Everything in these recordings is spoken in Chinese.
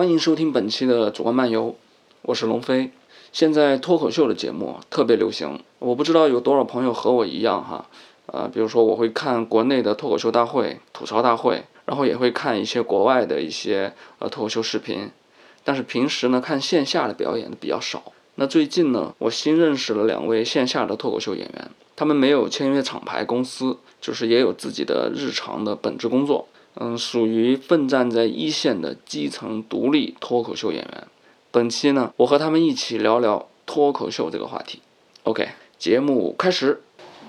欢迎收听本期的主观漫游，我是龙飞。现在脱口秀的节目特别流行，我不知道有多少朋友和我一样哈，呃，比如说我会看国内的脱口秀大会、吐槽大会，然后也会看一些国外的一些呃脱口秀视频，但是平时呢看线下的表演的比较少。那最近呢，我新认识了两位线下的脱口秀演员，他们没有签约厂牌公司，就是也有自己的日常的本职工作。嗯，属于奋战在一线的基层独立脱口秀演员。本期呢，我和他们一起聊聊脱口秀这个话题。OK，节目开始。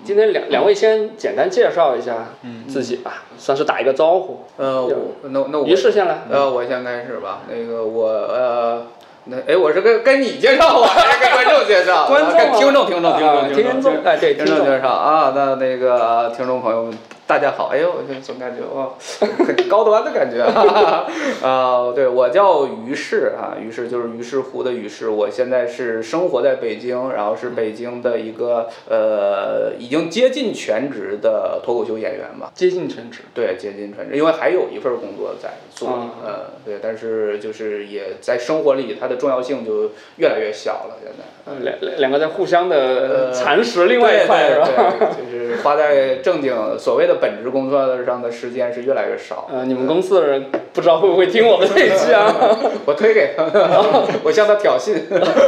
今天两两位先简单介绍一下自己吧，算是打一个招呼。呃，我那那我于是先来。呃，我先开始吧。那个我呃，那哎，我是跟跟你介绍啊，还是跟观众介绍？观众跟听众听众听众听众哎对听众介绍啊。那那个听众朋友们。大家好，哎呦，我总感觉哇，很高端的感觉啊！对我叫于适啊，于适就是于是乎的于适。我现在是生活在北京，然后是北京的一个呃，已经接近全职的脱口秀演员吧。接近全职。对，接近全职，因为还有一份工作在做，呃，对，但是就是也在生活里，它的重要性就越来越小了。现在，嗯，两两两个在互相的蚕食另外一块是吧？就是花在正经所谓的。本职工作上的时间是越来越少。呃，你们公司的人不知道会不会听我们这一期啊？我推给他，我向他挑衅。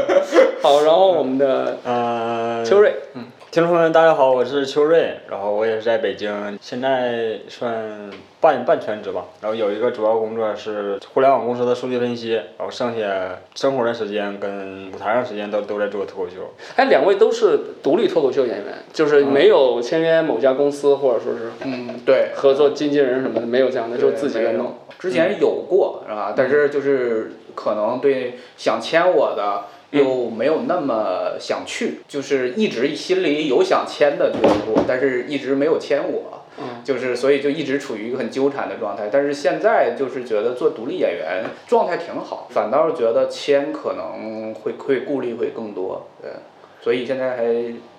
好，然后我们的呃秋瑞，嗯。听众朋友们，大家好，我是邱瑞，然后我也是在北京，现在算半半全职吧。然后有一个主要工作是互联网公司的数据分析，然后剩下生活的时间跟舞台上时间都都在做脱口秀。哎，两位都是独立脱口秀演员，就是没有签约某家公司或者说是嗯对合作经纪人什么的，没有这样的，就自己在弄。之前有过是吧？但是就是可能对想签我的。又没有那么想去，就是一直心里有想签的俱乐部，但是一直没有签我，就是所以就一直处于一个很纠缠的状态。但是现在就是觉得做独立演员状态挺好，反倒是觉得签可能会会顾虑会更多，对。所以现在还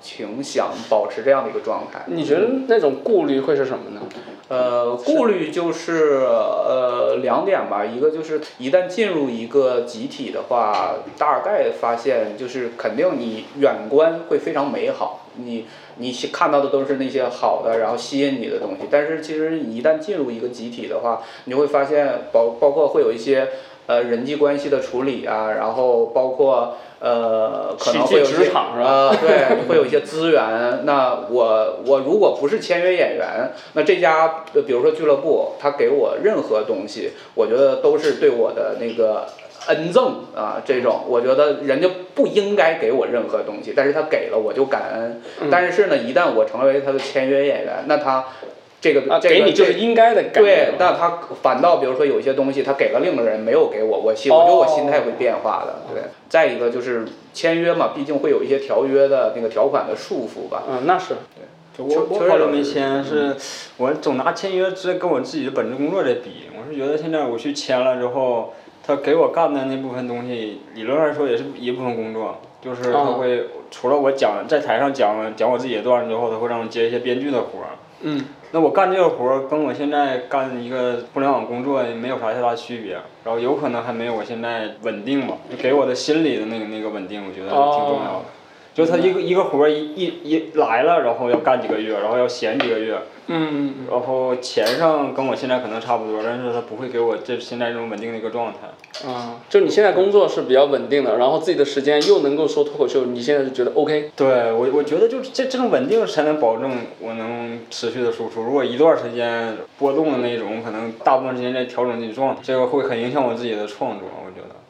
挺想保持这样的一个状态。你觉得那种顾虑会是什么呢？呃，顾虑就是呃两点吧，一个就是一旦进入一个集体的话，大概发现就是肯定你远观会非常美好，你你看到的都是那些好的，然后吸引你的东西。但是其实你一旦进入一个集体的话，你会发现包包括会有一些呃人际关系的处理啊，然后包括。呃，可能会有些呃，对，会有一些资源。那我我如果不是签约演员，那这家比如说俱乐部，他给我任何东西，我觉得都是对我的那个恩赠啊。这种我觉得人家不应该给我任何东西，但是他给了我就感恩。但是呢，一旦我成为他的签约演员，那他。这个这个给你就是应该的感，对，那他反倒比如说有一些东西他给了另一个人没有给我，我心我觉得我心态会变化的，对。再一个就是签约嘛，毕竟会有一些条约的那个条款的束缚吧。嗯，那是。对。我我好久没签，是我总拿签约直接跟我自己的本职工作在比，我是觉得现在我去签了之后，他给我干的那部分东西，理论上说也是一部分工作，就是他会除了我讲在台上讲讲我自己的段子之后，他会让我接一些编剧的活儿。嗯。那我干这个活儿跟我现在干一个互联网工作没有啥太大区别，然后有可能还没有我现在稳定吧，就给我的心理的那个那个稳定，我觉得挺重要的。就他一个一个活儿一一一来了，然后要干几个月，然后要闲几个月。嗯。然后钱上跟我现在可能差不多，但是他不会给我这现在这种稳定的一个状态。嗯，就你现在工作是比较稳定的，然后自己的时间又能够说脱口秀，你现在就觉得 OK？对我，我觉得就是这这种稳定才能保证我能持续的输出。如果一段时间波动的那种，可能大部分时间在调整自己状态，这个会很影响我自己的创作。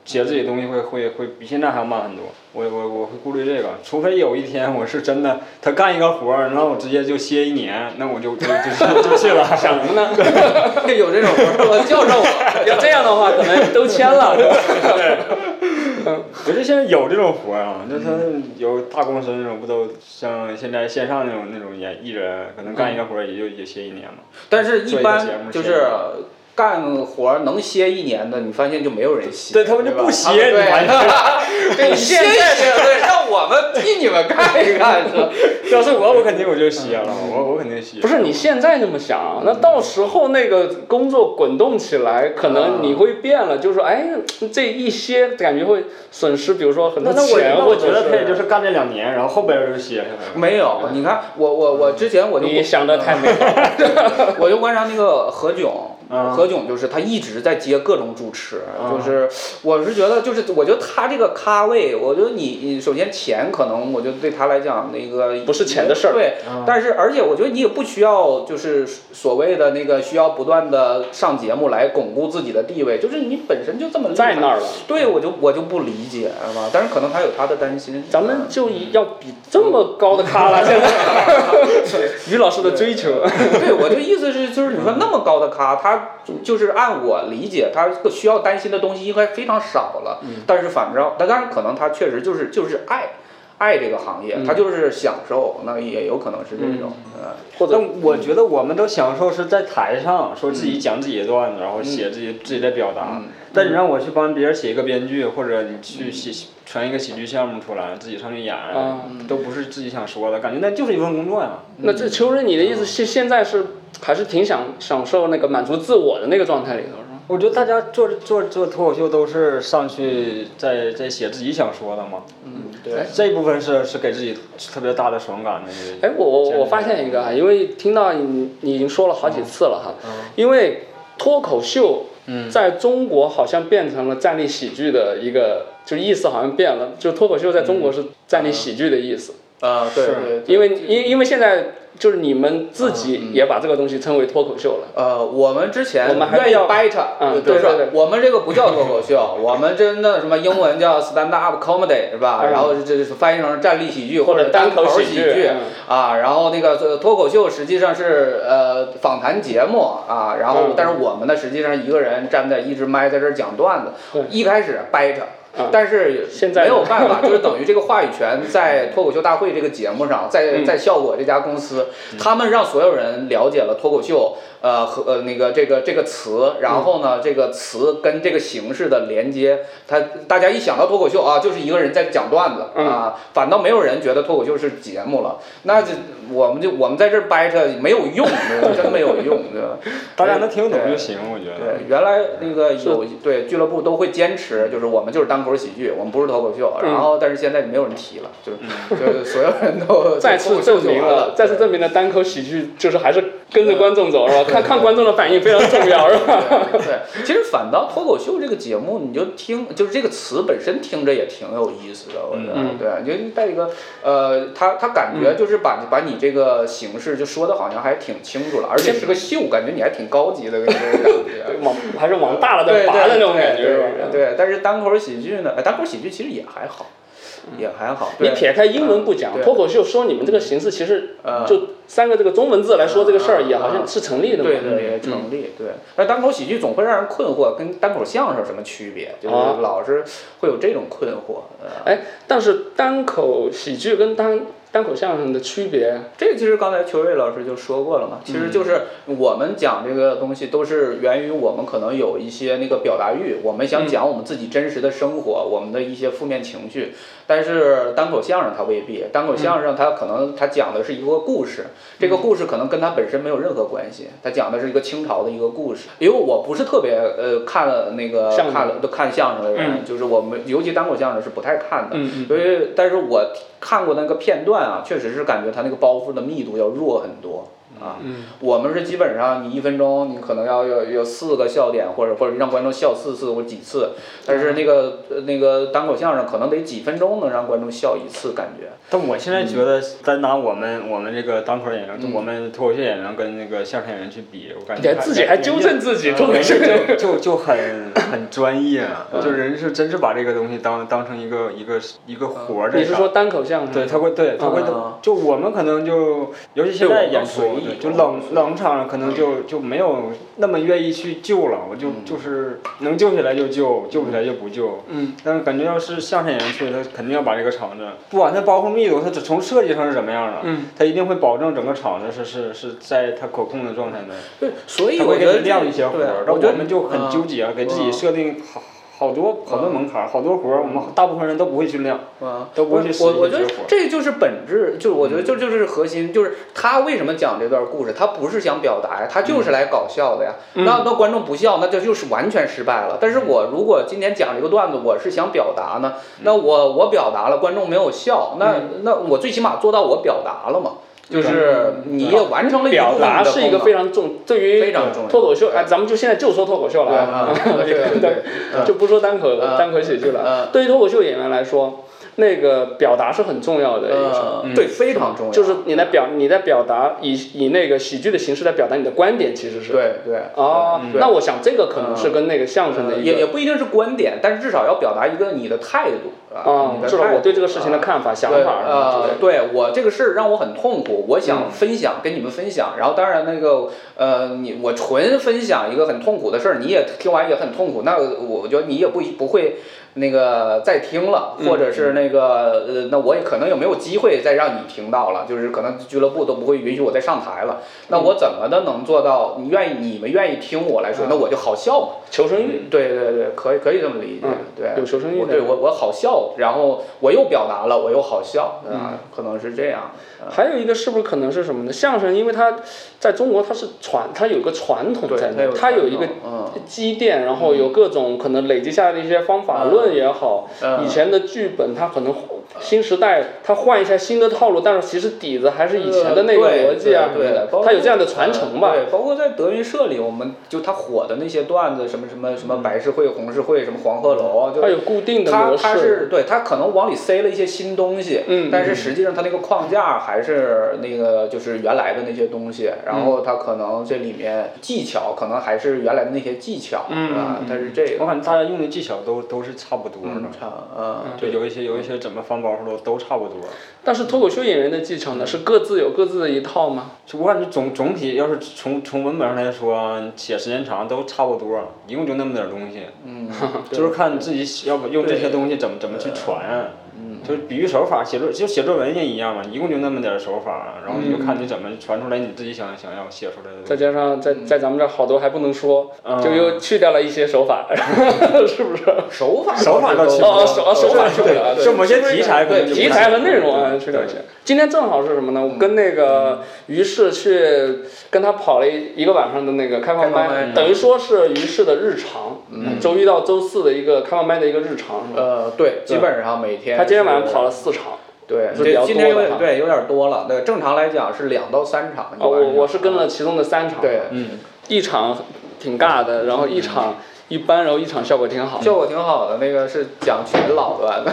写自己东西会会会比现在还要慢很多。我我我会顾虑这个，除非有一天我是真的，他干一个活儿，然后我直接就歇一年，那我就就就就去了。想什么呢？有这种活儿，我叫上我。要这样的话，可能都签了。对。不是现在有这种活儿啊，那他有大公司那种，不都像现在线上那种那种演艺人，可能干一个活儿也就也歇一年嘛。但是，一般就是。干活能歇一年的，你发现就没有人歇，对他们就不歇，你发现？对，歇一歇，对，让我们替你们干一干，是吧？要是我，我肯定我就歇了，我我肯定歇。不是你现在这么想，那到时候那个工作滚动起来，可能你会变了，就是说，哎，这一歇感觉会损失，比如说很多那那我钱，我觉得他也就是干这两年，然后后边就歇下来了。没有，你看我我我之前我就你想的太美了。我就观察那个何炅，嗯何炅就是他一直在接各种主持，嗯就是我是觉得就是我觉得他这个咖位，我觉得你你首先钱可能我觉得对他来讲那个不是钱的事儿对嗯，但是而且我觉得你也不需要就是所谓的那个需要不断的上节目来巩固自己的地位，就是你本身就这么在那儿了。对，我就我就不理解，是吧？但是可能他有他的担心。咱们就以要比这么高的咖了，现在 于老师的追求。对，我就意思是，就是你说那么高的咖，他就是按我理解，他需要担心的东西应该非常少了。但是反正，但当然可能他确实就是就是爱爱这个行业，他就是享受，那也有可能是这种。嗯，或者但我觉得我们都享受是在台上说自己讲自己的段子，然后写自己自己的表达嗯。但你让我去帮别人写一个编剧，或者你去写传一个喜剧项目出来，自己上去演啊，都不是自己想说的，感觉那就是一份工作呀。那这秋瑞，你的意思是现在是还是挺享享受那个满足自我的那个状态里头，是吗？我觉得大家做做做脱口秀都是上去在在写自己想说的嘛，嗯，对。这一部分是是给自己特别大的爽感的。哎，我我我发现一个啊，因为听到你你已经说了好几次了哈，嗯。因为脱口秀嗯在中国好像变成了站立喜剧的一个，就意思好像变了，就脱口秀在中国是站立喜剧的意思，啊，对。因为因因为现在就是你们自己也把这个东西称为脱口秀了。呃，我们之前我们还愿意掰扯，嗯就是对对对。我们这个不叫脱口秀，我们真的什么英文叫 stand up comedy 是吧？嗯。然后这是翻译成站立喜剧或者者单单口喜喜剧嗯。啊，然后那个呃脱口秀实际上是呃访谈节目啊，然后嗯。但是我们呢实际上一个人站在一支麦在这儿讲段子，一开始掰扯嗯。但是现在没有办法，就是等于这个话语权在脱口秀大会这个节目上，在嗯。在效果这家公司，他们让所有人了解了脱口秀，呃和呃那个这个这个词，然后呢这个词跟这个形式的连接，他大家一想到脱口秀啊，就是一个人在讲段子嗯。啊，反倒没有人觉得脱口秀是节目了，那就我们就我们在这儿掰扯没有用，真没有用，对吧？大家能听懂就行，我觉得。对，原来那个有对俱乐部都会坚持，就是我们就是单口喜剧，我们不是脱口秀。嗯。然后，但是现在没有人提了，就是就是所有人都再次证明了，再次证明了单口喜剧就是还是跟着观众走是吧？看看观众的反应非常重要是吧？对 对，其实反倒脱口秀这个节目，你就听，就是这个词本身听着也挺有意思的，我觉得，嗯对，你就带一个，呃，他他感觉就是把把你这个形式就说的好像还挺清楚了，而且是个秀，感觉你还挺高级的感觉。往还是往大了再拔的那种感觉是吧？对，对但是单口喜剧呢，哎单口喜剧其实也还好，也还好。你撇开英文不讲，脱口秀说你们这个形式其实呃就三个这个中文字来说这个事儿也好像是成立的嘛。对对也成立，对。那单口喜剧总会让人困惑，跟单口相声有什么区别？就是啊老是会有这种困惑。呃哎，但是单口喜剧跟单单口相声的区别，这个其实刚才邱瑞老师就说过了嘛，其实就是我们讲这个东西都是源于我们可能有一些那个表达欲，我们想讲我们自己真实的生活，我们的一些负面情绪。但是单口相声它未必，单口相声它可能它讲的是一个故事，这个故事可能跟它本身没有任何关系，它讲的是一个清朝的一个故事。因为我不是特别呃看了那个看了都看相声的人，嗯。就是我们尤其单口相声是不太看的，所以，但是我看过那个片段啊，确实是感觉它那个包袱的密度要弱很多。啊。嗯。我们是基本上你一分钟你可能要有有四个笑点，或者或者让观众笑四次或几次，但是那个呃那个单口相声可能得几分钟能让观众笑一次，感觉。但我现在觉得，咱拿我们我们这个单口演员，嗯。我们脱口秀演员跟那个相声演员去比，我感你觉自己还纠正自己，脱口秀就就就很很专业啊，就人是真是把这个东西当当成一个一个一个活儿你是说单口相声？对，他会对他会啊。就我们可能就，尤其现在演出对就冷冷场可能就就没有那么愿意去救了，我就就是能救起来就救，救不起来就不救。嗯，但是感觉要是相声演员去，他肯定要把这个场子，不管他包括密度，他从设计上是怎么样的，嗯，他一定会保证整个场子是是是在他可控的状态内。对，所以他会给你我觉得亮一些活儿，对，我觉得我们就很啊纠结，给自己设定好好多好多门槛儿，好多活儿，我们大部分人都不会去练，啊，都不会去实我我觉得。这就是本质，就是我觉得这就是核心，就是他为什么讲这段故事，他不是想表达呀，他就是来搞笑的呀。那那观众不笑，那这就是完全失败了。但是我如果今天讲这个段子，我是想表达呢，那我我表达了，观众没有笑，那那我最起码做到我表达了嘛，就是你也完成了一部表分的达是一个非常重，对于非常重脱口秀，哎，咱们就现在就说脱口秀了对啊 就不说单口嗯单口喜剧了嗯。对于脱口秀演员来说，那个表达是很重要的一个。呃，对，非常重要，就是你在表你在表达以以那个喜剧的形式来表达你的观点，其实是对对。哦对那我想这个可能是跟那个相声的也也不一定是观点，但是至少要表达一个你的态度啊，至少我对这个事情的啊看法、想法什么之呃类，的。对我这个事儿让我很痛苦，我嗯想分享、跟你们分享。然后当然那个呃，你我纯分享一个很痛苦的事儿，你也听完也很痛苦，那我觉得你也不不会那个再听了，嗯或者是那个呃，那我也可能也没有机会再让你听到了，就是可能俱乐部都不会允许我再上台了。那我怎么的能做到？你愿意你们愿意听我来说，嗯那我就好笑嘛。求生欲，对对对，可以可以这么理解，嗯对，有求生欲对我我好笑，然后我又表达了，我又好笑，嗯啊，可能是这样。还有一个是不是可能是什么呢？相声，因为它在中国它是传，它有一个传统对，在那，它有一个嗯积淀，然后有各种可能累积下来的一些方法论也好，嗯。以前的剧本它可能新时代它换一下新的套路，但是其实底子还是以前的那个逻辑啊什么的对对包，括它有这样的传承吧。对，包括在德云社里，我们就他火的那些段子，什么什么什么白事会、红事会，什么黄鹤楼啊，就它有固定的模他他式。是对他可能往里塞了一些新东西，嗯但是实际上他那个框架还是那个就是原来的那些东西，然后他可能这里面技巧可能还是原来的那些技巧，嗯啊，但是这个，我感觉大家用的技巧都都是差不多的。嗯，，差，嗯，就有一些有一些怎么放包袱都都差不多。但是脱口秀演员的继承呢，是各自有各自的一套吗？就我感觉总总体要是从从文本上来说，写时间长都差不多，一共就那么点儿东西，嗯，就是看你自己要不用这些东西怎么怎么去传。嗯，就是比喻手法，写作就写作文也一样嘛，一共就那么点儿手法，然后你就看你怎么传出来你自己想想要写出来的。再加上在在咱们这儿好多还不能说，嗯就又去掉了一些手法，是不是？手法手法倒是去哦哦手哦手法去不了就某些题材对题材和内容啊，去掉一些。今天正好是什么呢？我跟那个于适去跟他跑了一一个晚上的那个开放麦，等于说是于适的日常，周一到周四的一个开放麦的一个日常，是吧？呃，对，基本上每天他今天晚跑了四场，对，今天有点对有点多了。对，正常来讲是两到三场。哦，我我是跟了其中的三场，对，嗯，一场挺尬的，然后一场一般，然后一场效果挺好。效果挺好的，那个是讲全老段的。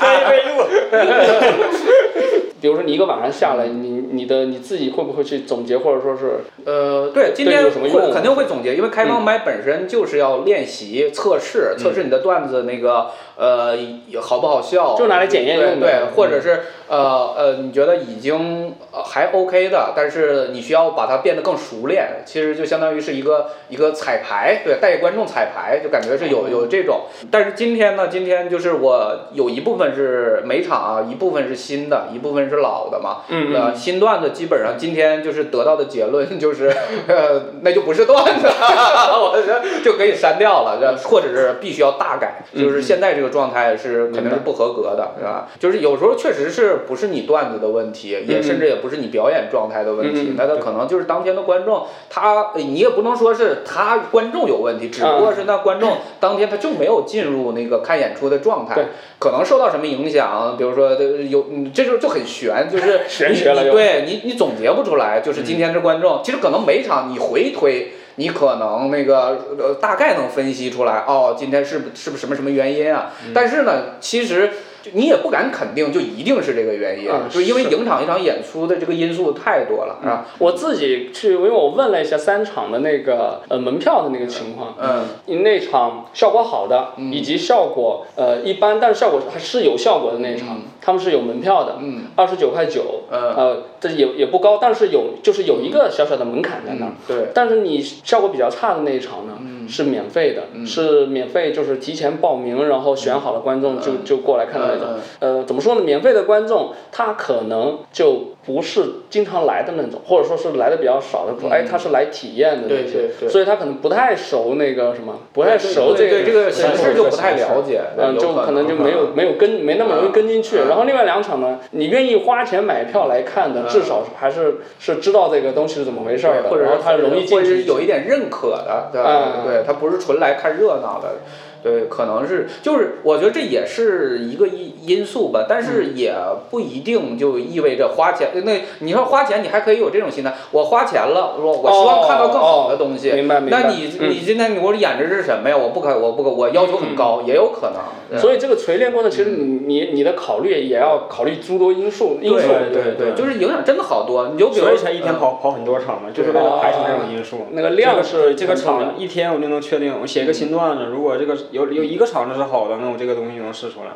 这一路，比如说你一个晚上下来，你你的你自己会不会去总结，或者说是呃，对，今天会肯定会总结，因为开放麦本身就是要练习、测试，测试你的段子那个呃好不好笑，就拿来检验用的对对，或者是呃呃，你觉得已经呃还 OK 的，但是你需要把它变得更熟练，其实就相当于是一个一个彩排，对，带观众彩排，就感觉是有有这种。但是今天呢，今天就是我有一部分是每场啊，一部分是新的，一部分是老的嘛。嗯呃，新段子基本上今天就是得到的结论 就是，呃，那就不是段子，我觉得就可以删掉了，或者是必须要大改，就是现在这个状态是肯定是不合格的，是吧？就是有时候确实是不是你段子的问题，也甚至也不是你表演状态的问题嗯，那他可能就是当天的观众，他你也不能说是他观众有问题，只不过是那观众当天他就没有进入那个看演出的状态对，可能受到什么影响，比如说呃有，嗯这就就很悬，就是 玄学了又。你对你你总结不出来，就是今天这观众，其实可能每场你回推。你可能那个呃大概能分析出来，哦，今天是不是不是什么什么原因啊？但是呢，其实就你也不敢肯定就一定是这个原因，嗯就因为是影响一场演出的这个因素太多了，是吧？我自己去，因为我问了一下三场的那个呃门票的那个情况，嗯那场效果好的，以及效果呃一般，但是效果还是有效果的那场，他们是有门票的，嗯。二十九块九，嗯。呃，这也也不高，但是有就是有一个小小的门槛在那对，但是你效果比较差的那一场呢，是免费的，是免费，就是提前报名，然后选好了观众就就过来看的那种。呃，怎么说呢？免费的观众他可能就不是经常来的那种，或者说是来的比较少的，哎，他是来体验的那对些对，对所以他可能不太熟那个什么，不太熟这个对这个形形式就不太了解，嗯，就可能就没有没有跟没那么容易跟进去。然后另外两场呢，你愿意花钱买票来看的，至少还是是知道这个东西是怎么回事儿的，或者然后他容易进去。者是有一点认可的，对吧？嗯对，他不是纯来看热闹的。对，可能是就是，我觉得这也是一个因因素吧，但是嗯也不一定就意味着花钱。那你说花钱，你还可以有这种心态，我花钱了，说我希望看到更好的东西。哦明白明白那你嗯你今天你我演的是什么呀？我不可我不可我要求很高，也有可能。所以这个锤炼过程，其实你你你的考虑也要考虑诸多因素因素。对对对，就是影响真的好多。你就比如所以才一天嗯跑跑很多场嘛，就是为了排除这种因素。那个量是这个场一天我就能确定，我写一个新段子，如果这个有有一个厂子是好的，那我这个东西能试出来。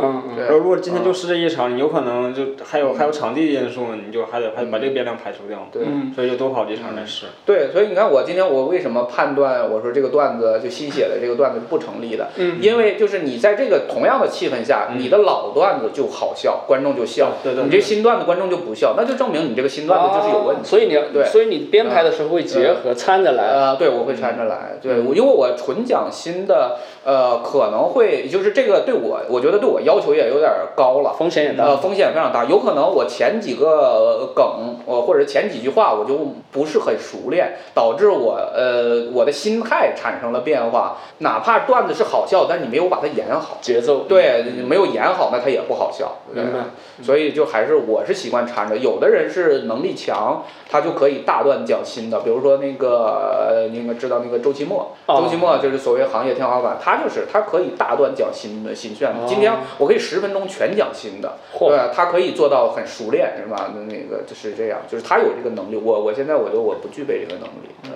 嗯然后如果今天就试这一场，你有可能就还有还有场地因素，你就还得还得把这个变量排除掉。对嗯所以就多跑几场再试。对，所以你看我今天我为什么判断我说这个段子就新写的这个段子是不成立的？嗯因为就是你在这个同样的气氛下，你的老段子就好笑，观众就笑，对对对你这新段子观众就不笑，那就证明你这个新段子就是有问题。哦所以你要，对所以你编排的时候会结合掺着来。呃，对，我会掺着来。对，我因为我纯讲新的，呃，可能会就是这个对我，我觉得对我要求也有点高了。风险也大。呃，风险非常大，有可能我前几个梗，呃，或者前几句话我就不是很熟练，导致我呃我的心态产生了变化。哪怕段子是好笑，但是你没有把它演好，节奏。对，没有演好，那它也不好笑。对明白。所以就还是我是习惯掺着，有的人是能力强，他就可以大段讲新的，比如说那个呃，你们知道那个周奇墨，哦周奇墨就是所谓行业天花板，他就是他可以大段讲新的新炫哦今天我可以十分钟全讲新的，嚯对，他可以做到很熟练，是吧？那那个就是这样，就是他有这个能力，我我现在我觉得我不具备这个能力，对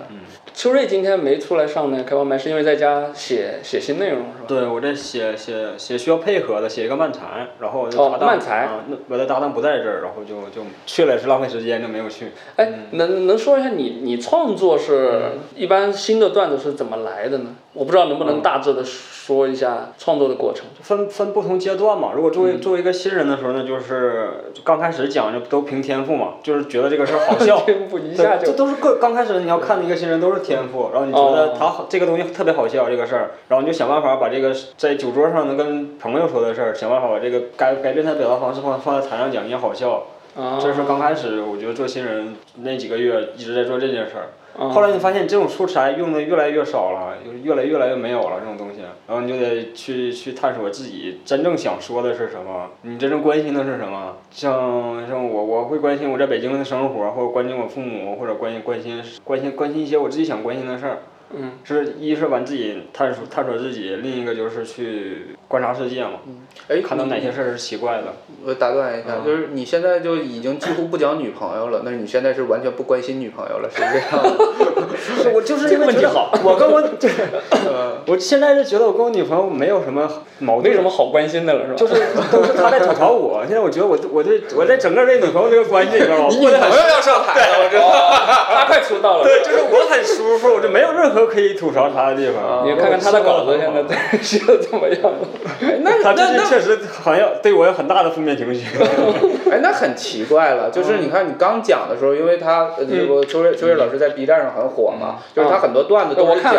秋瑞今天没出来上那个开放麦，是因为在家写写新内容是吧？对，我在写写写需要配合的，写一个漫才，然后哦搭档、漫才啊，那我的搭档不在这儿，然后就就去了也是浪费时间，就没有去。哎，能能说一下你你创作是一般新的段子是怎么来的呢？我不知道能不能大致的说一下创作的过程。分分不同阶段嘛。如果作为作为一个新人的时候呢，就是刚开始讲就都凭天赋嘛，就是觉得这个事儿好笑。天赋一下对，就这都是个刚开始你要看的一个新人都是天赋，然后你觉得哦他好这个东西特别好笑这个事儿，然后你就想办法把这个在酒桌上能跟朋友说的事儿，想办法把这个改改变他表达方式放放在台上讲也好笑。啊，这是刚开始我觉得做新人那几个月一直在做这件事儿。啊后来你发现这种素材用的越来越少了，就是越来越来越没有了这种东西，然后你就得去去探索自己真正想说的是什么，你真正关心的是什么。像像我我会关心我在北京的生活，或者关心我父母，或者关心关心关心关心一些我自己想关心的事儿。嗯，是一是把自己探索探索自己，另一个就是去观察世界嘛，嗯哎，看到哪些事儿是奇怪的。我打断一下，嗯就是你现在就已经几乎不讲女朋友了，那你现在是完全不关心女朋友了，是这样吗？我就是这个问题好我跟我 呃 我现在是觉得我跟我女朋友没有什么矛盾，没什么好关心的了是吧？就是都是她在吐槽我。现在我觉得我对我对我在整个这女朋友这个关系里边儿，我女朋友要上台了，我知道。她快出道了。对，就是我很舒服，我就没有任何可以吐槽他的地方。你看看他的稿子现在在 写的怎么样？那他最近确实好像对我有很大的负面情绪。哎，那很奇怪了，就是你看你刚讲的时候，因为他秋瑞秋瑞老师在 B 站上很火嘛，就是他很多段子都讲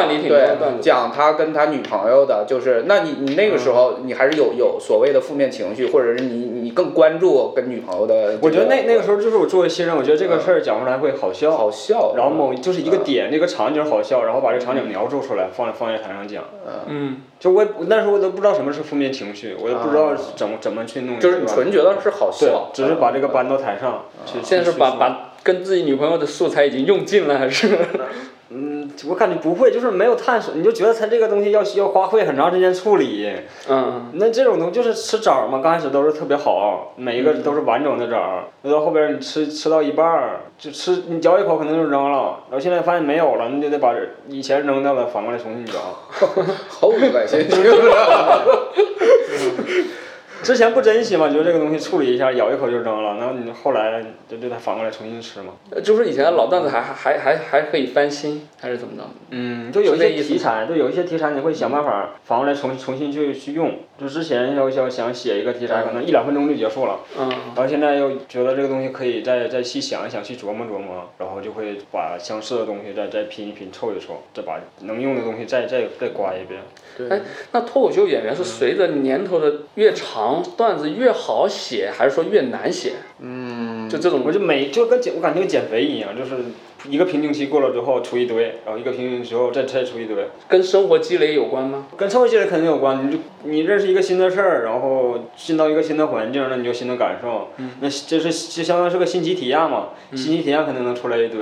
讲他跟他女朋友的，就是那你你那个时候你还是有有所谓的负面情绪，或者是你你更关注跟女朋友的，我觉得那那个时候就是我作为新人，我觉得这个事儿讲出来会好笑。好笑，然后某就是一个点，那个场景好笑，然后把这个场景描述出来，放在放在台上讲。嗯，就我也那时候我都不知道什么是负面情绪，我都不知道怎么怎么去弄。就是你纯觉得是好对笑，，只是把这个搬到台上去。现在是把把跟自己女朋友的素材已经用尽了，还是？嗯，我感觉不会，就是没有探索，你就觉得它这个东西要需要花费很长时间处理。嗯，那这种东西就是吃枣儿嘛，刚开始都是特别好，每一个都是完整的枣儿，那到后边儿你吃吃到一半儿，就吃你嚼一口可能就扔了，然后现在发现没有了，你就得把以前扔掉的反过来重新嚼。好恶心，之前不珍惜嘛，觉得这个东西处理一下，咬一口就扔了，然后你后来就就得反过来重新吃嘛。呃就是以前的老段子还还还还还可以翻新，还是怎么着？嗯，就有一些题材，就有一些题材你会想办法反过来重重新去去用。就之前要要想写一个题材，可能一两分钟就结束了，嗯，然后现在又觉得这个东西可以再再细想一想，去琢磨琢磨，然后就会把相似的东西再再拼一拼，凑一凑，再把能用的东西再再再刮一遍。对哎，那脱口秀演员是随着年头的越长，段子越好写，还是说越难写？嗯，就这种我就每就跟减我感觉跟减肥一样，就是一个瓶颈期过了之后出一堆，然后一个瓶颈期之后再再出一堆，跟生活积累有关吗？跟生活积累肯定有关。你就你认识一个新的事儿，然后进到一个新的环境，那你就新的感受，那这是就相当于是个新奇体验嘛，新奇体验肯定能出来一堆。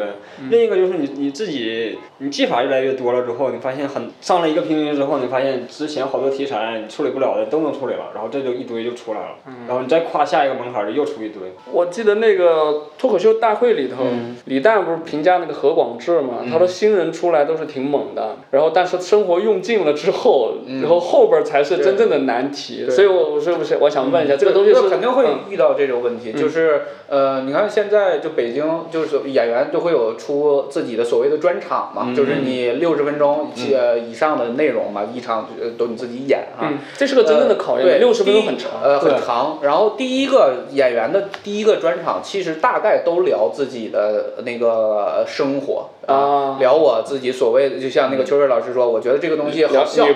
另一个就是你你自己你技法越来越多了之后，你发现很上了一个瓶颈之后，你发现之前好多题材你处理不了的都能处理了，然后这就一堆就出来了，然后你再跨下一个门槛儿就又出一堆。我记得那个脱口秀大会里头，李诞不是评价那个何广智嘛？他说新人出来都是挺猛的，然后但是生活用尽了之后，然后后边儿才是真正的难题。所以我我是不是我想问一下，这个东西是肯定会嗯遇到这种问题，就是呃，你看现在就北京就是演员都会有出自己的所谓的专场嘛，就是你六十分钟以呃以上的内容嘛，一场呃都你自己演啊。嗯，这是个真正的考验，对，六十分钟很长。呃，很长。然后第一个演员的第一个专场，其实大概都聊自己的那个生活啊。聊我自己所谓的，就像那个秋水老师说，我觉得这个东西好笑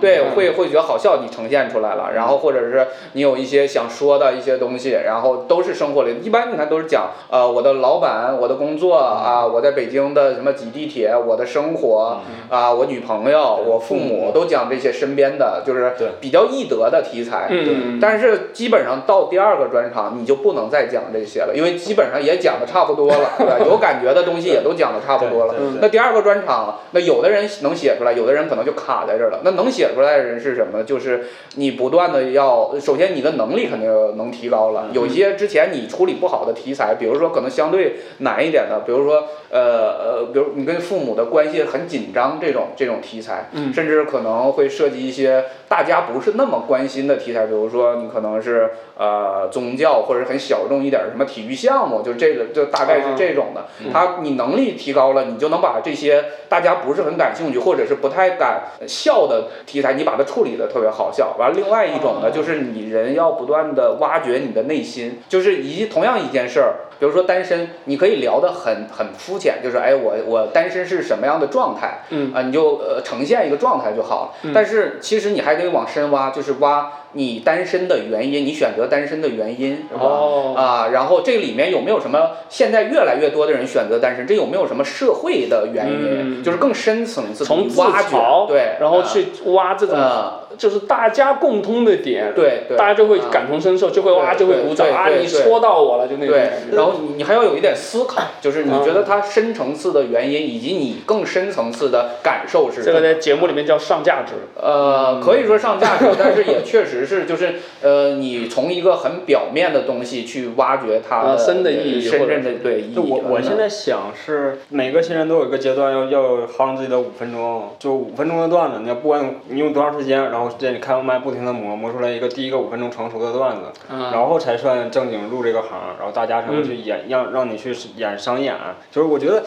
对，嗯。会会觉得好笑，你呈现出来了。然后或者是你有一些想说的一些东西，然后都是生活里，一般你看都是讲呃我的老板、我的工作啊，我在北京的什么挤地铁，我的生活啊，我女朋友、我父母都讲这些身边的，就是比较易得的题材。嗯，但是基本上到第二个专场，你就不能再讲这些了，因为基本上也讲的差不多了，对吧？有感觉的东西也都讲的差不多了。那第二个专场，那有的人能写出来，有的人可能就卡在这儿了。那能写出来的人是什么呢？就是你不断的要，首先你的能力肯定能提高了。有些之前你处理不好的题材，比如说可能相对难一点的，比如说呃呃，比如你跟父母的关系很紧张这种这种题材，嗯甚至可能会涉及一些大家不是那么关心的题材，比如说你可能是呃宗教或者很小众一点儿什么体育项目，就这个就大概是这种的。他你能力提高了，你就能把这些大家不是很感兴趣或者是不太敢笑的题材，你把它处理的特别好笑。完了，另外一种呢，就是你人要不断的挖掘你的内心，就是一同样一件事儿。比如说单身，你可以聊得很很肤浅，就是哎我我单身是什么样的状态，嗯啊你就呃呈现一个状态就好了。但是其实你还可以往深挖，就是挖你单身的原因，你选择单身的原因，是吧？哦啊，然后这里面有没有什么现在越来越多的人选择单身，这有没有什么社会的原因？嗯就是更深层次的挖掘，对，啊然后去挖这种呃就是大家共通的点，对对，大家就会啊感同身受，就会哇就会鼓掌啊，你说到我了，就那种对感，觉。然后你你还要有一点思考，就是你嗯觉得它深层次的原因，以及你更深层次的感受是什么？这个在节目里面叫上价值。呃，可以说上价值，但是也确实是，就是呃，你从一个很表面的东西去挖掘它深的意义深或者圳的对意义。我我嗯现在想是每个新人都有一个阶段要要夯自己的五分钟，就五分钟的段子，你要不管你用多长时间，然后在你开完麦不停的磨磨出来一个第一个五分钟成熟的段子，嗯然后才算正经入这个行，然后大家才会去演让让你去演商演，就是我觉得。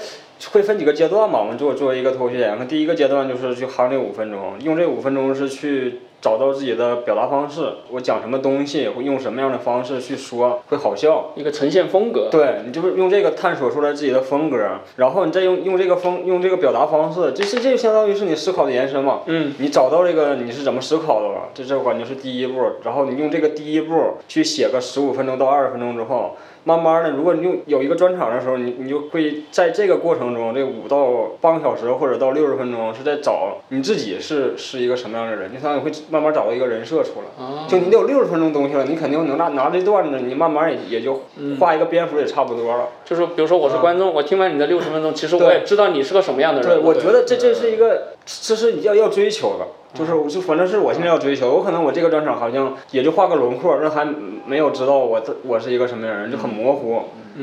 会分几个阶段嘛？我们做做一个脱口秀演员，那第一个阶段就是去夯这五分钟，用这五分钟是去找到自己的表达方式。我讲什么东西，会用什么样的方式去说，会好笑。一个呈现风格。对你就是用这个探索出来自己的风格，然后你再用用这个风用这个表达方式，这是这就相当于是你思考的延伸嘛。嗯，你找到这个你是怎么思考的了，这这我感觉是第一步，然后你用这个第一步去写个十五分钟到二十分钟之后。慢慢的，如果你用有一个专场的时候，你你就会在这个过程中，这五到半个小时或者到六十分钟，是在找你自己是是一个什么样的人，你想你会慢慢找到一个人设出来。啊，就你得有六十分钟东西了，你肯定能拿拿这段子，你慢慢也也就画一个蝙蝠也差不多了。就是比如说我是观众，我听完你的六十分钟，其实我也知道你是个什么样的人对，人。我觉得这这是一个，这是要要追求的，就是我就反正是我现在要追求，我可能我这个专场好像也就画个轮廓，那还没有知道我的我是一个什么样的人，就很模糊。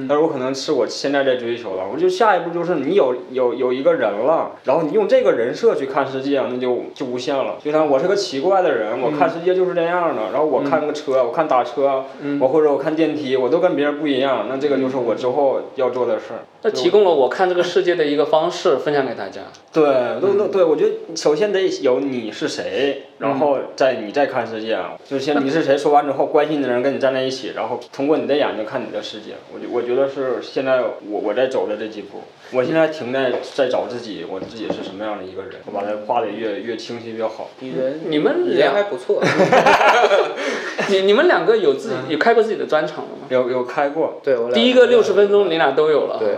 但是我可能是我现在在追求了，我就下一步就是你有有有一个人了，然后你用这个人设去看世界，那就就无限了。就像我是个奇怪的人，我看世界就是这样的。然后我看个车，我看打车，我或者我看电梯，我都跟别人不一样。那这个就是我之后要做的事儿。那提供了我看这个世界的一个方式，分享给大家。对，那那对，我觉得首先得有你是谁，然后再你再看世界。就是先你是谁说完之后，关心的人跟你站在一起，然后通过你的眼睛看你的世界。我觉我觉得是现在我我在走的这几步，我现在停在在找自己，我自己是什么样的一个人，我把它画的越越清晰越好。你人你们人还不错，你你们两个有自己有开过自己的专场了吗？有有开过，对我第一个六十分钟你俩都有了。对，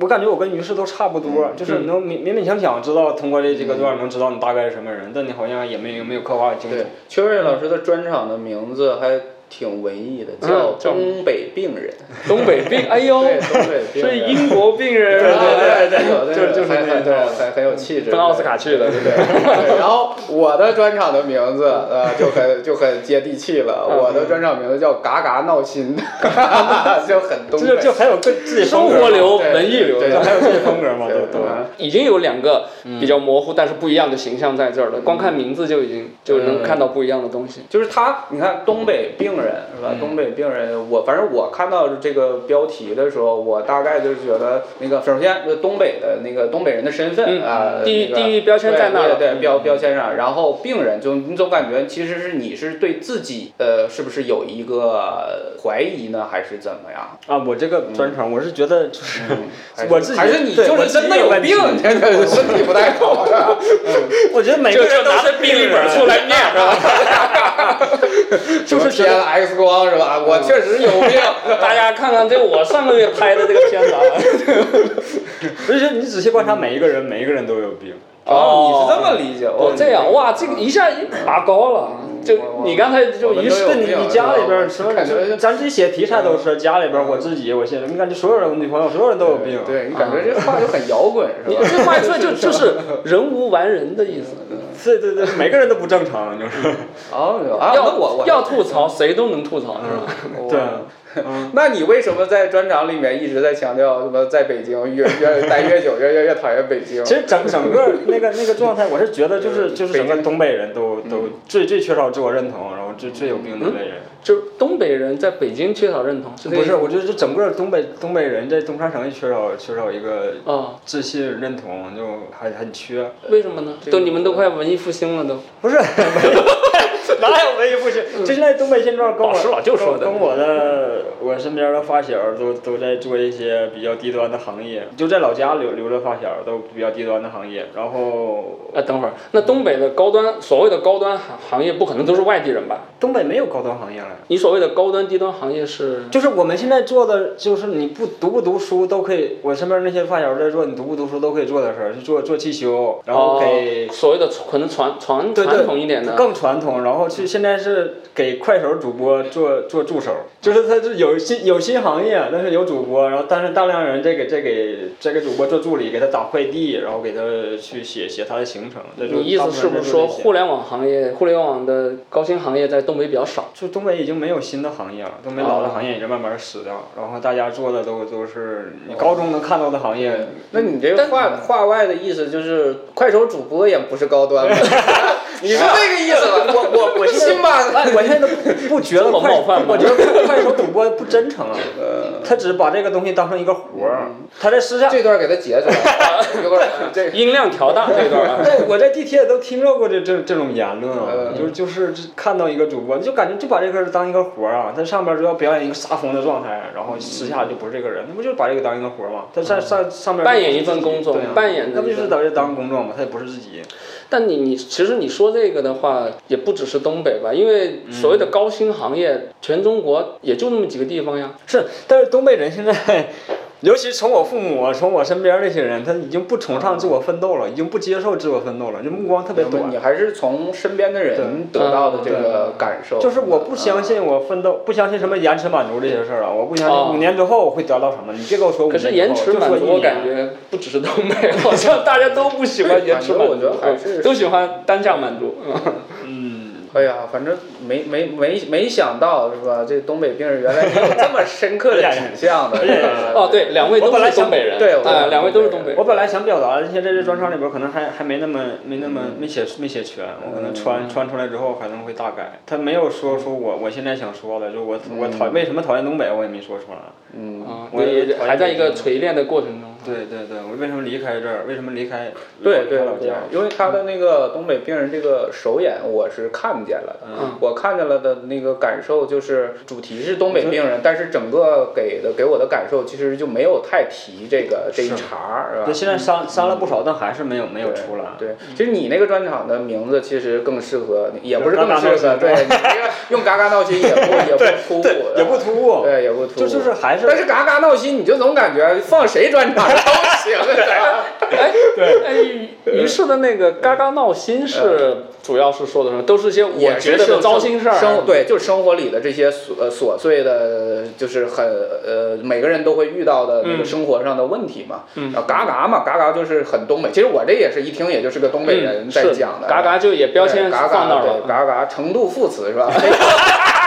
我感觉我跟于适都差不多，就是能勉勉勉强强知道通过这几个段能知道你大概是什么人，但你好像也没有没有刻画清楚对。，邱瑞老师的专场的名字还挺文艺的，叫东北病人。东北病，哎呦，对，东北病是。英国病人对啊。对对对，就就是很很那个很很有气质，奔奥斯卡去的，对不对？对，然后我的专场的名字呃就很就很接地气了，嗯我的专场名字叫嘎嘎闹心，就很东北。就就还有个自己生活流、文艺流对的。还有自己风格嘛，对都都。嗯已经有两个比较模糊但是不一样的形象在这儿了，光看名字就已经就能看到不一样的东西。就是他，你看东北病人是吧？东北病人，我反正我看到这个标题的时候，我大概就是觉得那个，首先就是东北的那个东北人的身份嗯啊，地域那个地域标签在那儿对标标签上。然后病人就你总感觉其实是你是对自己呃是不是有一个怀疑呢，还是怎么样？啊，我这个专场我是觉得就 是我自己还是你就是真的有病，真的身体不太好。我觉得每个人都是拿着病历本出来念是吧？就是觉得 X 光是吧？我确实有病。大家看看这我上个月拍的这个片子啊。而且你仔细观察每一个人，每一个人都有病。哦，你是这么理解？哦，这样哇，这个一下一拔高了。就你刚才就一我们都有对你你家里边儿什么感觉咱这些写题材都是家里边儿我自己我现在，你感觉所有人我女朋友所有人都有病。对你感觉这话就很摇滚是吧？你这话出来就就 是人无完人的意思。对对对，每个人都不正常，就是。要我我要吐槽，谁都能吐槽，是吧？对。那你为什么在专场里面一直在强调什么在北京越越待越久越越越讨厌北京？其实整整个 那个那个状态，我是觉得就是就是整个东北人都都最最缺少自我认同，然后最最有病的那类人。就是东北人在北京缺少认同，不是，我觉得这整个东北东北人在东三省也缺少缺少一个啊？自信认同，就还很缺。为什么呢？都你们都快文艺复兴了都。不是，哪有文艺复兴？就现在东北现状跟我老实老就说的跟跟我的我身边的发小都都在做一些比较低端的行业，就在老家留留着发小都比较低端的行业，然后哎，等会儿，那东北的高端所谓的高端行行业，不可能都是外地人吧？东北没有高端行业了。你所谓的高端低端行业是？就是我们现在做的，就是你不读不读书都可以，我身边那些发小在做，你读不读书都可以做的事儿，就做做汽修，然后给、哦、所谓的可能传传传统一点的，更传统，然后去现在是给快手主播做做助手，就是他是有新有新行业，但是有主播，然后但是大量人在给在给在给主播做助理，给他打快递，然后给他去写写他的行程。你意思是不是说互联网行业、互联网的高薪行业在东北比较少？就东北已经没有新的行业了，东北老的行业已经慢慢死掉，然后大家做的都都是你高中能看到的行业。那你这个话话外的意思就是快手主播也不是高端的，你是这个意思吧？我我我现在信吧？我现在都不不觉得 冒犯我觉得快手主播不真诚啊，他只是把这个东西当成一个活儿，他在私下。这段给他截出来，音量调大这段啊。对，我在地铁都听到过这这这种言论啊，嗯就就是看到一个主播，就感觉就把这个当一个活儿啊，他上边就要表演一个杀疯的状态，然后私下就不是这个人，那不就是把这个当一个活儿吗？他上上上边扮演一份工作扮演那不就是在这当工作吗？他也不是自己。但你你其实你说这个的话，也不只是东北吧，因为所谓的高薪行业，全中国也就那么几个地方呀。是，但是东北人现在，尤其从我父母，从我身边那些人，他已经不崇尚自我奋斗了，已经不接受自我奋斗了，就目光特别短。你还是从身边的人得到的这个感受。就是我不相信我奋斗，不相信什么延迟满足这些事儿啊！我不相信五年之后我会得到什么。你别跟我说五年可是延迟满足，我感觉不只是东北，好像大家都不喜欢 延迟满足，都喜欢单价满足。哎呀，反正没没没没想到是吧？这东北病人原来有这么深刻的 指向的。哦，对，两位都是东北人。对，啊，两位都是东北。我本来想表达的，现在这专场里边可能还还没那么没那么没写没写全，我可能穿穿出来之后可能会大改。他没有说说我我现在想说的，就我我讨为什么讨厌东北，我也没说出来。嗯。我也还在一个锤炼的过程中。对对对，我为什么离开这儿？为什么离开？对对对，因为他的那个东北病人这个首演，我是看见了的。嗯。我看见了的那个感受就是，主题是东北病人，但是整个给的给我的感受其实就没有太提这个这一茬，是吧？对，现在删删了不少，但还是没有没有出来。对，其实你那个专场的名字其实更适合，也不是更适合，对，你那个用嘎嘎闹心也不也不突兀，也不突兀，对，也不突兀。就就是还是，但是嘎嘎闹心，你就总感觉放谁专场都行，哎，对，哎，于是的那个嘎嘎闹心是。主要是说的什么？都是些我觉得的糟心事儿。生对，就是生活里的这些琐琐碎的，就是很呃，每个人都会遇到的那个生活上的问题嘛。嗯。嘎嘎嘛，嘎嘎就是很东北。其实我这也是一听，也就是个东北人在讲的。嘎嘎就也标签放那儿了。嘎嘎，程度副词是吧？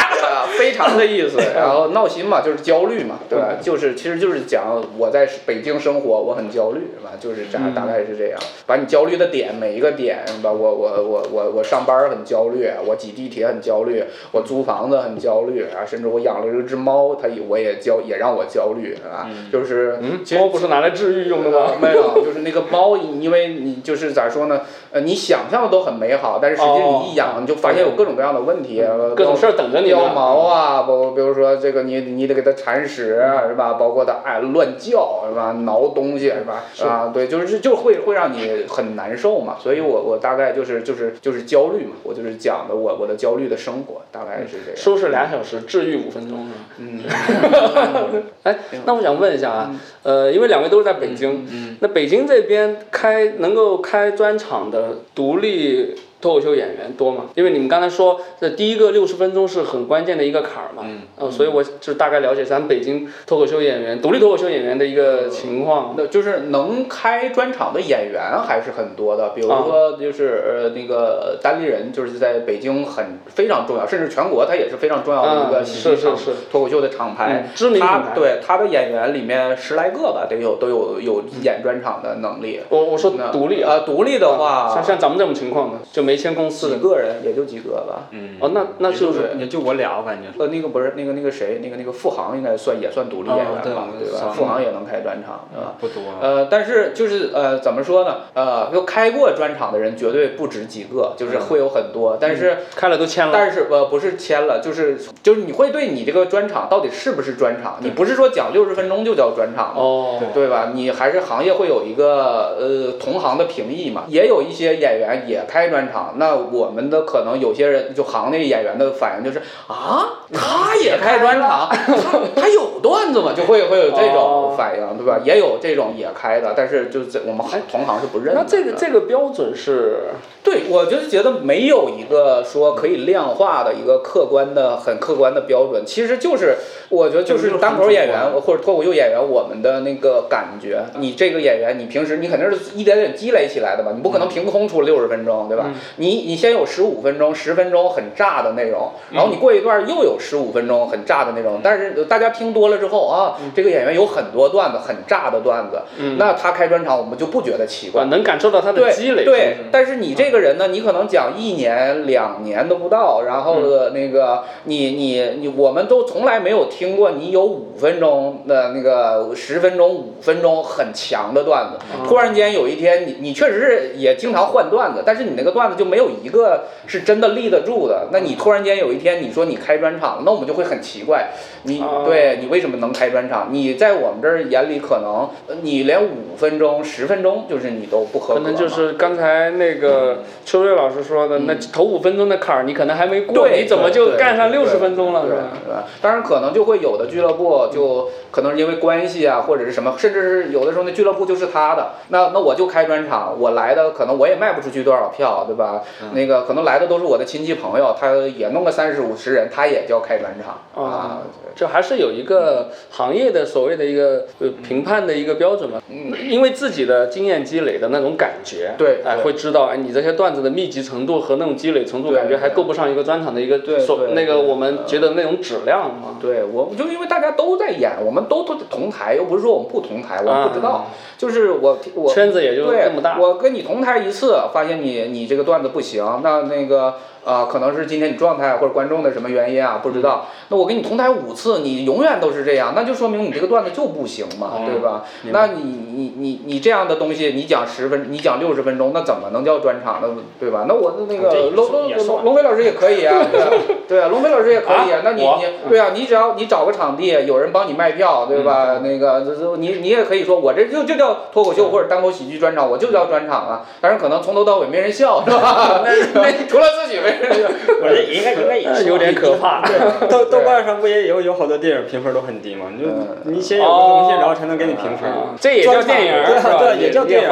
非常的意思，然后闹心嘛，就是焦虑嘛，对吧？就是，其实就是讲我在北京生活，我很焦虑，是吧？就是这样，大概是这样。把你焦虑的点，每一个点，是吧？我我我我我上班很焦虑，我挤地铁很焦虑，我租房子很焦虑啊，甚至我养了一只猫，它也我也焦，也让我焦虑，是吧？就是，猫不是拿来治愈用的吗？没有，就是那个猫，因为你就是咋说呢？呃，你想象的都很美好，但是实际你一养，你就发现有各种各样的问题，各种事儿等着你。掉毛啊，包比如说这个，你你得给它铲屎，是吧？包括它爱乱叫，是吧？挠东西，是吧？啊，对，就是就会会让你很难受嘛。所以我我大概就是就是就是焦虑嘛，我就是讲的我我的焦虑的生活，大概是这样。收拾俩小时，治愈五分钟，嗯。哎，那我想问一下啊，呃，因为两位都是在北京，那北京这边开能够开专场的。独立。脱口秀演员多吗？因为你们刚才说这第一个六十分钟是很关键的一个坎儿嘛，嗯，所以我就大概了解咱北京脱口秀演员、独立脱口秀演员的一个情况。那就是能开专场的演员还是很多的，比如说就是呃那个单立人，就是在北京很非常重要，甚至全国它也是非常重要的一个喜剧场脱口秀的厂牌。知名他对他的演员里面十来个吧，得有都有有演专场的能力。我我说独立啊，独立的话，像像咱们这种情况呢，就没。没签公司几个人也就几个吧。嗯。哦，那那就是也就我俩，我感觉。呃，那个不是那个那个谁，那个那个付航应该算也算独立演员吧，对吧？付航也能开专场，对吧？不多。呃，但是就是呃，怎么说呢？呃，就开过专场的人绝对不止几个，就是会有很多。但是开了都签了。但是呃，不是签了，就是就是你会对你这个专场到底是不是专场？你不是说讲六十分钟就叫专场哦，对吧？你还是行业会有一个呃同行的评议嘛？也有一些演员也开专场，那我们。的可能有些人就行内演员的反应就是啊，他也开专场，他他有段子吗？就会会有这种反应，对吧？也有这种也开的，但是就是我们同行是不认。那这个这个标准是？对，我就是觉得没有一个说可以量化的一个客观的、很客观的标准，其实就是我觉得就是单口演员或者脱口秀演员，我们的那个感觉，你这个演员，你平时你肯定是一点点积累起来的吧？你不可能凭空出六十分钟，对吧？你你先有十五分钟、十分钟很炸的内容，然后你过一段又有十五分钟很炸的内容，但是大家听多了之后啊，这个演员有很多段子很炸的段子，那他开专场我们就不觉得奇怪，能感受到他的积累。对，但是你这。个人呢，你可能讲一年两年都不到，然后的那个你你你，我们都从来没有听过你有五分钟的那个十分钟五分钟很强的段子，突然间有一天你你确实是也经常换段子，但是你那个段子就没有一个是真的立得住的。那你突然间有一天你说你开专场，那我们就会很奇怪，你啊对你为什么能开专场？你在我们这儿眼里可能呃你连五分钟、十分钟就是你都不合格，可能就是刚才那个秋瑞老师说的，那头五分钟的坎儿你可能还没过，你怎么就干上六十分钟了？对是吧？当然，可能就会有的俱乐部就可能是因为关系啊，或者是什么，甚至是有的时候那俱乐部就是他的，那那我就开专场，我来的可能我也卖不出去多少票，对吧？那个可能来的都是我的亲戚朋友，他也弄个三十五十人，他也叫开专场啊。这还是有一个行业的所谓的一个呃评判的一个标准嘛，嗯。因为自己的经验积累的那种感觉，哎，对。哎会知道哎你这些段子的密集程度和那种积累程度，感觉还够不上一个专场的一个所那个我们觉得那种质量嘛。对我们就因为大家都在演，我们都都同台，又不是说我们不同台，我们不知道，啊就是我我圈子也就对那么大。我跟你同台一次，发现你你这个段子不行，那那个啊、可能是今天你状态或者观众的什么原因啊，不知道。那我跟你同台五次，你永远都是这样，那就说明你这个段子就不行嘛，哦对吧？那你你你你这样的东西，你讲十分，你讲六十分钟，那怎么能叫专场呢？对吧？那我那个龙龙龙龙飞老师也可以啊，对啊，对啊，龙飞老师也可以啊。那你你对啊，你只要你找个场地，有人帮你卖票，对吧？那个这这你你也可以说，我这就就叫脱口秀或者单口喜剧专场，我就叫专场啊。但是可能从头到尾没人笑，是吧？那除了自己没人笑。我这应该应该也是 呃有点可怕。豆豆瓣上不也有有好多电影评分都很低嘛？你就嗯你先有个东西，然后才能给你评分啊。这也叫电影对对啊，也叫电影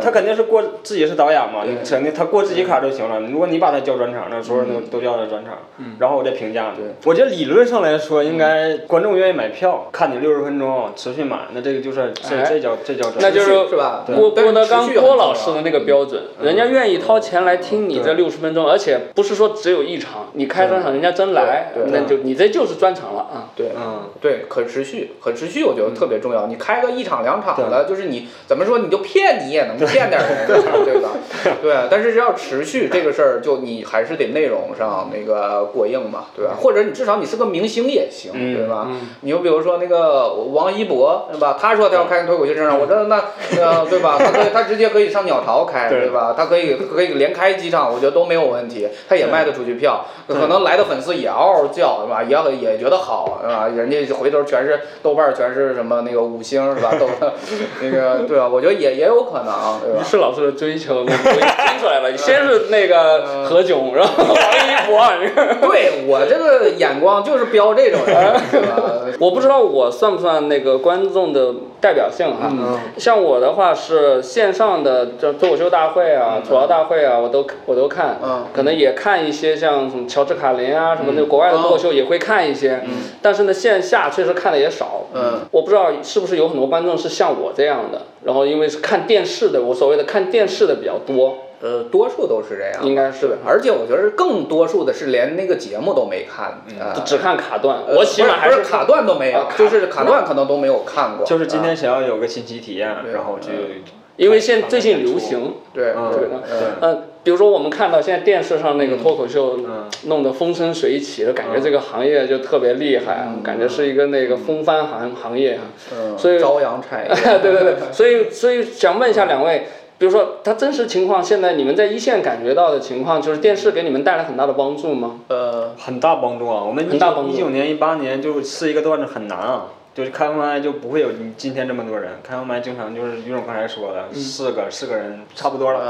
他肯定是过自己是导演嘛，对你肯定他过自己卡就行了。如果你把他叫专场，那所有人都都叫他专场，然后我再评价。对，我觉得理论上来说，应该观众愿意买票，看你六十分钟持续满，那这个就是这哎这叫这叫专场。那就是是吧？郭郭德纲郭老师的那个标准，人家愿意掏钱来听你这六十分钟，而且不是说只有一场，你开专场人家真来，那就你这就是专场了啊。对，嗯，对，可持续，可持续，我觉得特别重要。你开个一场两场的，就是你怎么说，你就骗你也能骗点人，对吧？对，但是要持续这个事儿，就你还是得内容上那个过硬嘛，对吧？或者你至少你是个明星也行，嗯对吧？你就比如说那个王一博，对吧？他说他要开脱口秀专场，我这那呃，对吧？他可以，他直接可以上鸟巢开，对对吧？他可以可以连开几场，我觉得都没有问题，他也卖得出去票，可能来的粉丝也嗷嗷叫，是吧？也也觉得好，是吧？人家回头全是豆瓣全是什么那个五星，是吧？豆 那个对吧？我觉得也也有可能，对吧于？是老师的追求，我我听出来了，先是那个何炅，然后王一博，对我这个眼光就是标这种人？我不知道我算不算那个观众的代表性哈。嗯。像我的话是线上的这脱口秀大会啊、吐槽大会啊，我都我都看，嗯。可能也看一些像什么乔治卡林啊什么那国外的脱口秀也会看一些，但是呢线下确实看的也少。嗯，我不知道是不是有很多观众是像我这样的，然后因为是看电视的，我所谓的看电视的比较多，呃，多数都是这样，应该是。对，而且我觉得更多数的是连那个节目都没看，呃只看卡段。呃我起码还是卡段都没有啊，就是卡段。可能都没有看过，就是今天啊。想要有个新奇体验，对然后去因为现最近流行，对嗯对对。嗯。嗯，比如说我们看到现在电视上那个脱口秀嗯弄得风生水起的，感觉这个行业就特别厉害啊，感觉是一个那个风帆行行业啊。嗯，所以朝阳产业，对对对，所以所以想问一下两位，比如说他真实情况，现在你们在一线感觉到的情况，就是电视给你们带来很大的帮助吗？呃，很大帮助啊！我们很大帮助一九年、一八年就是试一个段子很难啊，就是开完麦就不会有你今天这么多人，开完麦经常就是于总刚才说的，四个四个人差不多了。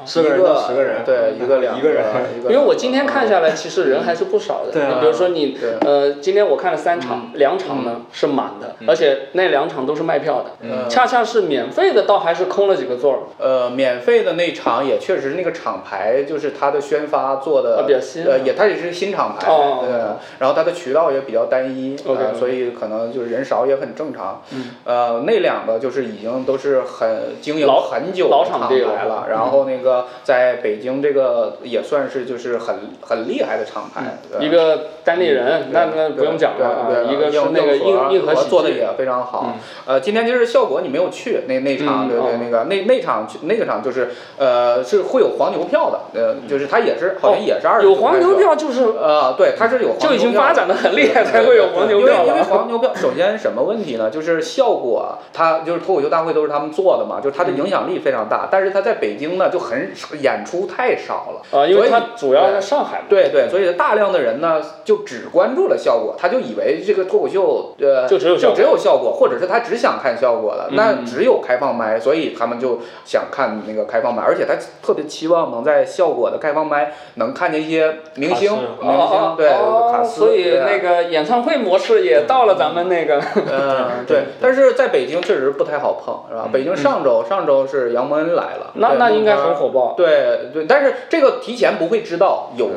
嗯，四个人到十个人对，一个两一个人一个 因为我今天看下来，其实人还是不少的。对啊比如说你呃，今天我看了三场，两场呢是满的，而且那两场都是卖票的，嗯恰恰是免费的，倒还是空了几个座儿。呃，免费的那场也确实那个厂牌就是它的宣发做的啊比较新呃，也它也是新厂牌，哦对，然后它的渠道也比较单一所以可能就是人少也很正常。呃，那两个就是已经都是很经营老很久的厂老场地了牌了，然后那个在北京这个也算是就是很很厉害的厂牌，对一个单立人，那那不用讲了啊对，对一个是那个硬硬硬核。做的也非常好。呃，今天就是效果你没有去那那场，嗯对对，哦那个那那场去那个场就是呃是会有黄牛票的，呃，就是它也是好像也是二十有黄牛票就是呃，对，它是有黄牛就已经票发展的很厉害，才会有黄牛因为因为。黄牛票，首先前什么问题呢？就是效果，他就是脱口秀大会都是他们做的嘛，就是他的影响力非常大，但是他在北京呢就很演出太少了。啊，因为所以它主要在上海嘛，对对，所以大量的人呢就只关注了效果，他就以为这个脱口秀呃就只有效果。就只有效果，或者是他只想看效果的，嗯。那只有开放麦，所以他们就想看那个开放麦，而且他特别期望能在效果的开放麦能看见一些明星，明星对哦卡斯，所以那个演唱会模式也到了咱们那个，嗯，对，但是在北京确实不太好碰，是吧？北京上周上周是杨蒙恩来了，那那应该很火爆。对对，但是这个提前不会知道有，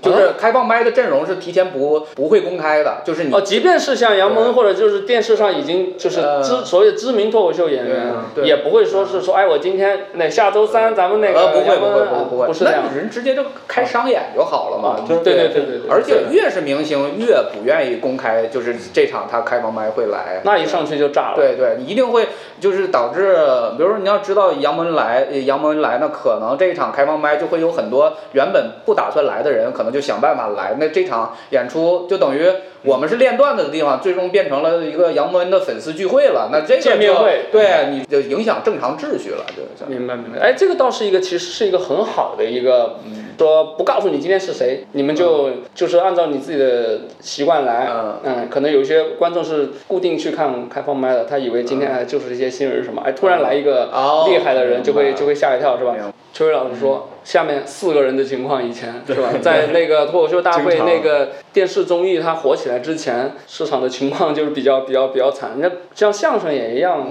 就是开放麦的阵容是提前不不会公开的，就是你哦，即便是像杨蒙恩或者就是电视上已经就是呃知所谓知名脱口秀演员，也不会说是说哎我今天那下周三咱们那个不会不会不会不会，不是人直接就开商演就好了嘛。对对。对对，而且越是明星越不愿意公开，就是这场他开放麦会来。那一上去就炸了。对对，你一定会就是导致，比如说你要知道杨蒙来，呃杨蒙来，那可能这一场开放麦就会有很多原本不打算来的人，可能就想办法来。那这场演出就等于我们是练段子的地方，最终变成了一个杨蒙的粉丝聚会了。那这个就见面会对你就影响正常秩序了，就明白明白，哎，这个倒是一个，其实是一个很好的一个，说不告诉你今天是谁，你们就、就是按照你自己的习惯来，嗯可能有一些观众是固定去看开放麦的，他以为今天哎就是一些新人什么，哎，突然来一个哦。厉害的人，就会就会吓一跳，是吧？秋伟老师说，下面四个人的情况以前是吧，在那个脱口秀大会那个电视综艺它火起来之前，市场的情况就是比较比较比较惨，那像相声也一样，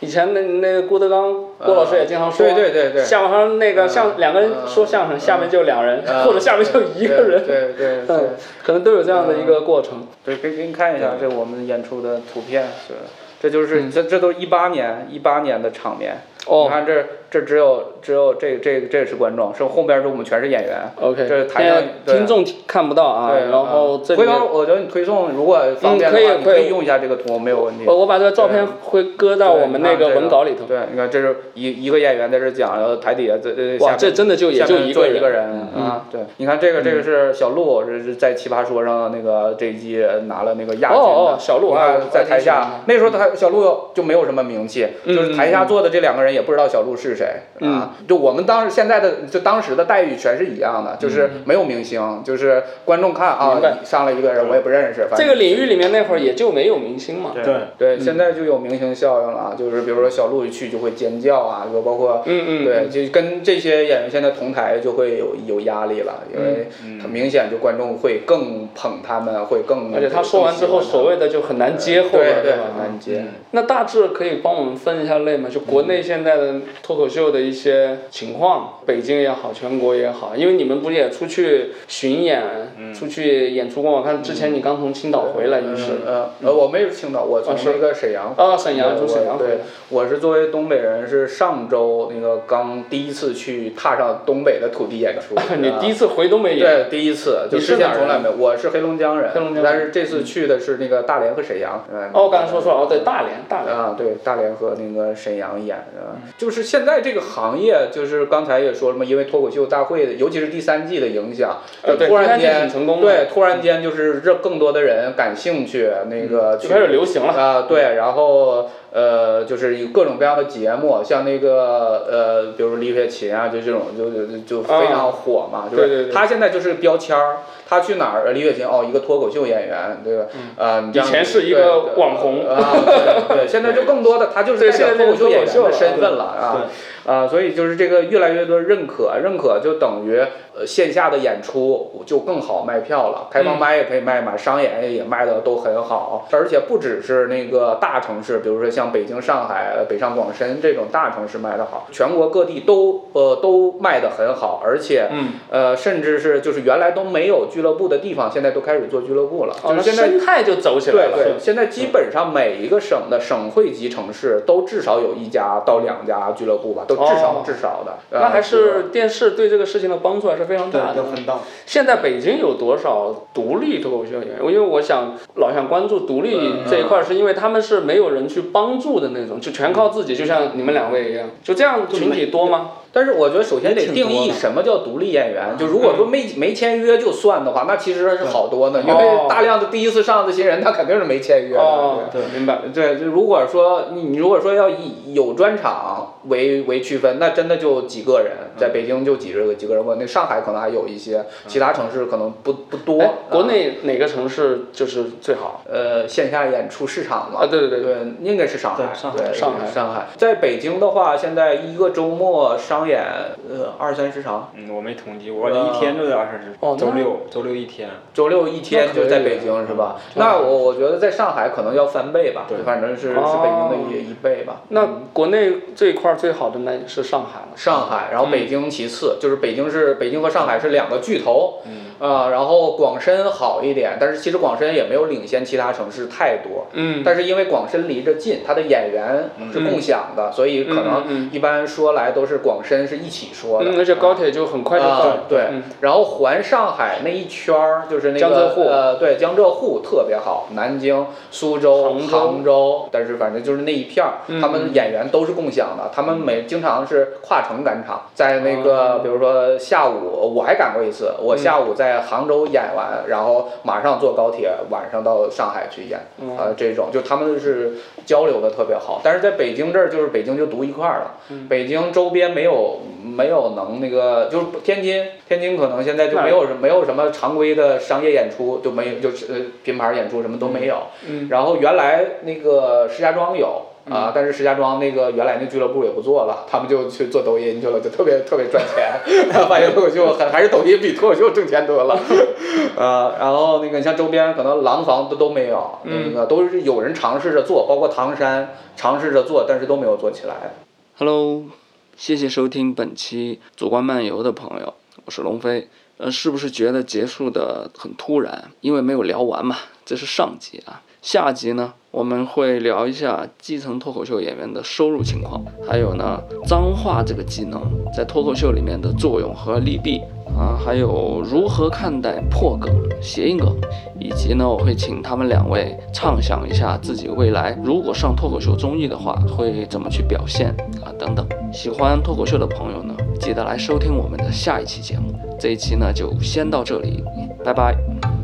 以前那那个郭德纲郭老师也经常说，对对对对。下面那个嗯像两个人说相声，下面就两人，嗯 或者下面就一个人，对对 可能都有这样的一个过程。对，给给你看一下，这我们演出的图片是，这就是这这都一八年一八年的场面。你哦看这这只有只有这这这是观众，是后边是我们全是演员。，OK，这台上听众看不到啊，对，然后嗯这回头我觉得你推送如果方便的话，你嗯可以用一下这个图，没有问题。我我把这个照片会搁到我们那个文稿里头。对，你看这是一一个演员在这讲，然后台底下这这哇，下面这真的就也下就一个一个人。人啊，对，你看这个这个是小鹿，这是在奇葩说上那个这一季拿了那个亚军的。哦哦小鹿你啊看在台下，那时候他小鹿就没有什么名气，嗯就是台下坐的这两个人也不知道小鹿是谁啊。就我们当时现在的就当时的待遇全是一样的，就是没有明星，就是观众看啊上来一个人我也不认识，反正这个领域里面那会儿也就没有明星嘛。对，对，现在就有明星效应了啊，就是比如说小鹿一去就会尖叫啊，就包括嗯嗯。对，就跟这些演员现在同台就会有有压力了，因为很明显就观众会更捧他们，会更而且他说完之后，所谓的就很难接后了，对对吧？很难接。那大致可以帮我们分一下类吗？就国内现在的脱口秀的一些情况，北京也好，全国也好，因为你们不是也出去巡演，出去演出过？我看之前你刚从青岛回来，就是呃呃，我没有青岛，我从是那个沈阳。啊，沈阳对从沈阳对回来。，我是作为东北人，是上周那个刚第一次去踏上东北的土地演出 你第一次回东北演，对，第一次，就之前从来没有。我是黑龙江人，黑龙江人但是这次去的是那个大连和沈阳。嗯哦，我刚才说错了，哦，对，大连，大连。啊，对，大连和那个沈阳演的，就是现在这个行业，就是刚才也说了嘛，因为脱口秀大会的，尤其是第三季的影响，呃突然间成功对，突然间就是让更多的人感兴趣，那个就开始流行了。啊，对，然后呃，就是有各种各样的节目，像那个呃，比如李雪琴啊，就这种就就就非常火嘛，就对对对。是他现在就是标签儿，他去哪儿，李雪琴哦，一个脱口秀演员，对吧？啊，以前是一个网红。啊，对对，现在就更多的他就是对代表现在脱口秀演员的身份了啊。啊，所以就是这个越来越多认可，认可就等于呃线下的演出就更好卖票了，开放麦也可以卖嘛，商演也卖的都很好，而且不只是那个大城市，比如说像北京、上海、呃北上广深这种大城市卖的好，全国各地都呃都卖的很好，而且嗯，呃甚至是就是原来都没有俱乐部的地方，现在都开始做俱乐部了，哦，就是现在生态就走起来了。对对，现在基本上每一个省的省会级城市都至少有一家到两家俱乐部吧，都至少、哦至少的。那还呃是电视对这个事情的帮助还是非常大的。对，很大。现在北京有多少独立脱口秀演员？因为我想老想关注独立这一块，是因为他们是没有人去帮帮助的那种，就全靠自己，就像你们两位一样，就这样群体多吗？但是我觉得首先得定义什么叫独立演员。就如果说没没签约就算的话，那其实是好多呢，因为哦大量的第一次上的新人他肯定是没签约的。哦，对明白。对，就如果说你你如果说要以有专场为为区分，那真的就几个人，在北京就几十个几个人，我那上海可能还有一些，其他城市可能不不多哎。国啊内哪个城市就是最好？呃线下演出市场嘛，啊对对对对，应该是上海，对上海上海上海。在北京的话，现在一个周末商演呃二三十场，嗯，我没统计，我这一天就得二三十哦，周六周六一天。周六一天就在北京是吧？那我我觉得在上海可能要翻倍吧，对反正是是哦北京的一一倍吧。那国内这一块最好的那是上海了。上海，然后北京其次，就是北京是北京和上海是两个巨头，嗯啊、然后广深好一点，但是其实广深也没有领先其他城市太多，嗯，但是因为广深离着近，它的演员是共享的，所以可嗯能嗯一般说来都是广深是一起说的，嗯，而且高铁就很快就到对嗯，然后环上海那一圈儿就是那个江浙沪呃，对，江浙沪特别好，南京、苏州、杭州但是反正就是那一片儿，嗯他们演员都是共享的，他们每经常是跨城赶场，在那个比如说下午，我还赶过一次，我嗯。下午在杭州演完，然后马上坐高铁，晚上到上海去演，嗯呃，这种就他们是交流的特别好，但是在北京这儿就是北京就独一块儿了，嗯。北京周边没有没有能那个，就是天津，天津可能现在就没有什没有什么常规的商业演出，就没有就是呃品牌演出什么都没有。嗯然后原来那个石家庄有。啊，但是石家庄那个原来那俱乐部也不做了，他们就去做抖音去了，就特别特别赚钱，发现脱口秀还还是抖音比脱口秀挣钱多了，呃，然后那个像周边可能廊坊都都没有，那个都是有人尝试着做，包括唐山尝试着做，但是都没有做起来。Hello，谢谢收听本期主观漫游的朋友，我是龙飞。呃，是不是觉得结束的很突然？因为没有聊完嘛，这是上集啊。下集呢，我们会聊一下基层脱口秀演员的收入情况，还有呢，脏话这个技能在脱口秀里面的作用和利弊啊，还有如何看待破梗、谐音梗，以及呢，我会请他们两位畅想一下自己未来如果上脱口秀综艺的话，会怎么去表现啊，等等。喜欢脱口秀的朋友呢，记得来收听我们的下一期节目。这一期呢，就先到这里，拜拜。